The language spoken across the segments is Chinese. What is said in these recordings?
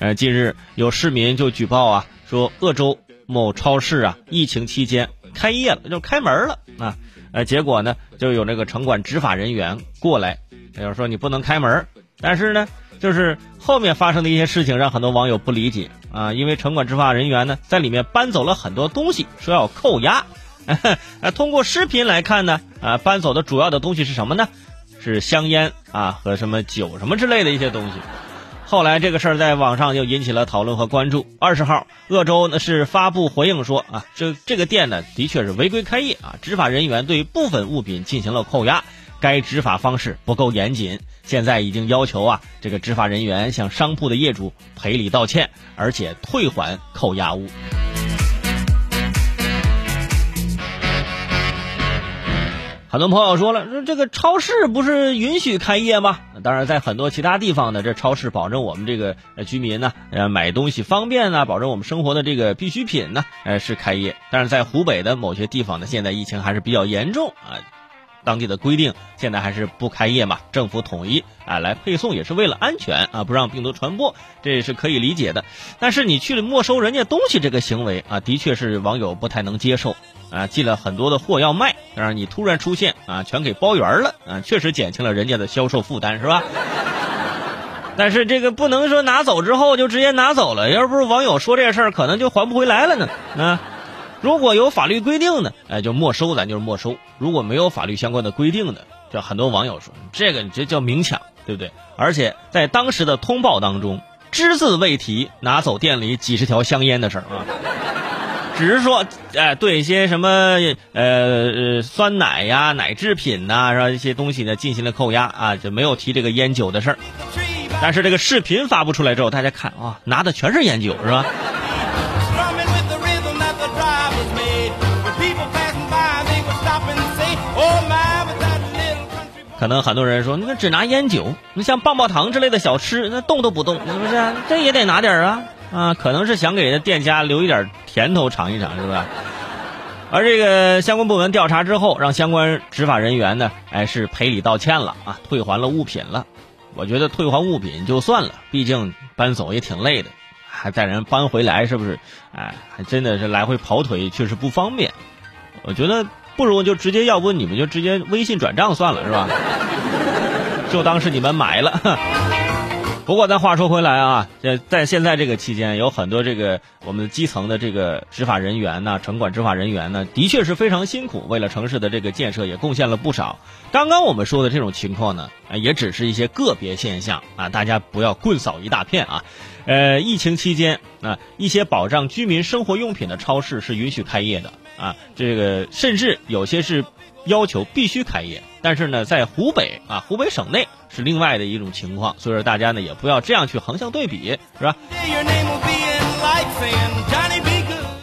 呃，近日有市民就举报啊，说鄂州某超市啊，疫情期间开业了，就开门了啊，呃，结果呢，就有那个城管执法人员过来，就是说你不能开门，但是呢，就是后面发生的一些事情让很多网友不理解啊，因为城管执法人员呢在里面搬走了很多东西，说要扣押，啊，通过视频来看呢，啊，搬走的主要的东西是什么呢？是香烟啊和什么酒什么之类的一些东西。后来这个事儿在网上就引起了讨论和关注。二十号，鄂州呢是发布回应说啊，这这个店呢的确是违规开业啊，执法人员对部分物品进行了扣押，该执法方式不够严谨，现在已经要求啊这个执法人员向商铺的业主赔礼道歉，而且退还扣押物。很多朋友说了，说这个超市不是允许开业吗？当然，在很多其他地方呢，这超市保证我们这个居民呢，呃，买东西方便呢，保证我们生活的这个必需品呢，呃，是开业。但是在湖北的某些地方呢，现在疫情还是比较严重啊。当地的规定现在还是不开业嘛？政府统一啊来配送也是为了安全啊，不让病毒传播，这也是可以理解的。但是你去了没收人家东西这个行为啊，的确是网友不太能接受啊。寄了很多的货要卖，但是你突然出现啊，全给包圆了啊，确实减轻了人家的销售负担，是吧？但是这个不能说拿走之后就直接拿走了，要不是网友说这事儿，可能就还不回来了呢啊。如果有法律规定的，哎，就没收，咱就是没收；如果没有法律相关的规定的，就很多网友说这个你这叫明抢，对不对？而且在当时的通报当中，只字未提拿走店里几十条香烟的事儿啊，只是说，哎，对一些什么呃呃酸奶呀、奶制品呐，是吧？一些东西呢进行了扣押啊，就没有提这个烟酒的事儿。但是这个视频发布出来之后，大家看啊，拿的全是烟酒，是吧？可能很多人说，你看只拿烟酒，你像棒棒糖之类的小吃，那动都不动，是不是？这也得拿点啊啊！可能是想给店家留一点甜头尝一尝，是吧？而这个相关部门调查之后，让相关执法人员呢，哎，是赔礼道歉了啊，退还了物品了。我觉得退还物品就算了，毕竟搬走也挺累的，还带人搬回来，是不是？哎，还真的是来回跑腿，确实不方便。我觉得。不如就直接，要不你们就直接微信转账算了，是吧？就当是你们买了。不过咱话说回来啊，在在现在这个期间，有很多这个我们基层的这个执法人员呢，城管执法人员呢，的确是非常辛苦，为了城市的这个建设也贡献了不少。刚刚我们说的这种情况呢，也只是一些个别现象啊，大家不要棍扫一大片啊。呃，疫情期间啊，一些保障居民生活用品的超市是允许开业的。啊，这个甚至有些是要求必须开业，但是呢，在湖北啊，湖北省内是另外的一种情况，所以说大家呢也不要这样去横向对比，是吧？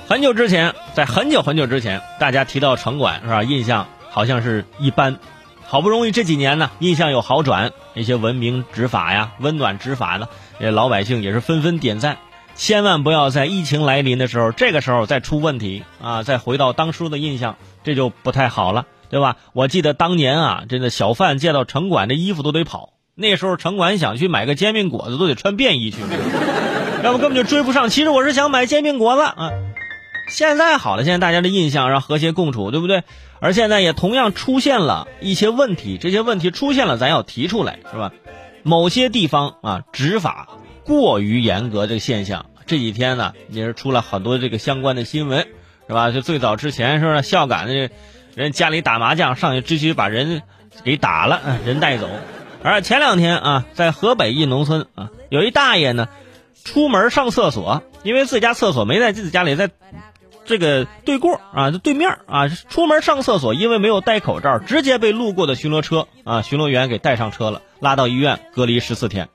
很久之前，在很久很久之前，大家提到城管是吧，印象好像是一般，好不容易这几年呢，印象有好转，那些文明执法呀、温暖执法呢，老百姓也是纷纷点赞。千万不要在疫情来临的时候，这个时候再出问题啊！再回到当初的印象，这就不太好了，对吧？我记得当年啊，真的小贩见到城管，这衣服都得跑。那时候城管想去买个煎饼果子，都得穿便衣去，要不根本就追不上。其实我是想买煎饼果子啊。现在好了，现在大家的印象让和谐共处，对不对？而现在也同样出现了一些问题，这些问题出现了，咱要提出来，是吧？某些地方啊，执法。过于严格这个现象，这几天呢也是出了很多这个相关的新闻，是吧？就最早之前是不是孝感的人家里打麻将，上去直接把人给打了，人带走。而前两天啊，在河北一农村啊，有一大爷呢，出门上厕所，因为自家厕所没在自己家里，在这个对过啊，对面啊，出门上厕所，因为没有戴口罩，直接被路过的巡逻车啊，巡逻员给带上车了，拉到医院隔离十四天。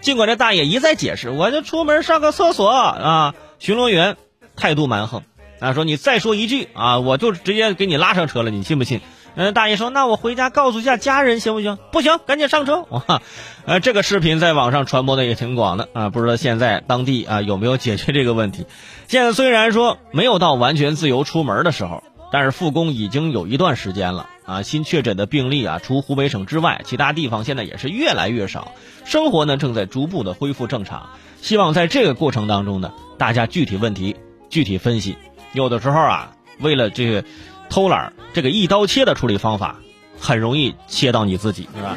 尽管这大爷一再解释，我就出门上个厕所啊，巡逻员态度蛮横啊，说你再说一句啊，我就直接给你拉上车了，你信不信？嗯，大爷说那我回家告诉一下家人行不行？不行，赶紧上车！哇，呃，这个视频在网上传播的也挺广的啊，不知道现在当地啊有没有解决这个问题？现在虽然说没有到完全自由出门的时候。但是复工已经有一段时间了啊，新确诊的病例啊，除湖北省之外，其他地方现在也是越来越少，生活呢正在逐步的恢复正常。希望在这个过程当中呢，大家具体问题具体分析。有的时候啊，为了这个偷懒，这个一刀切的处理方法，很容易切到你自己，是吧？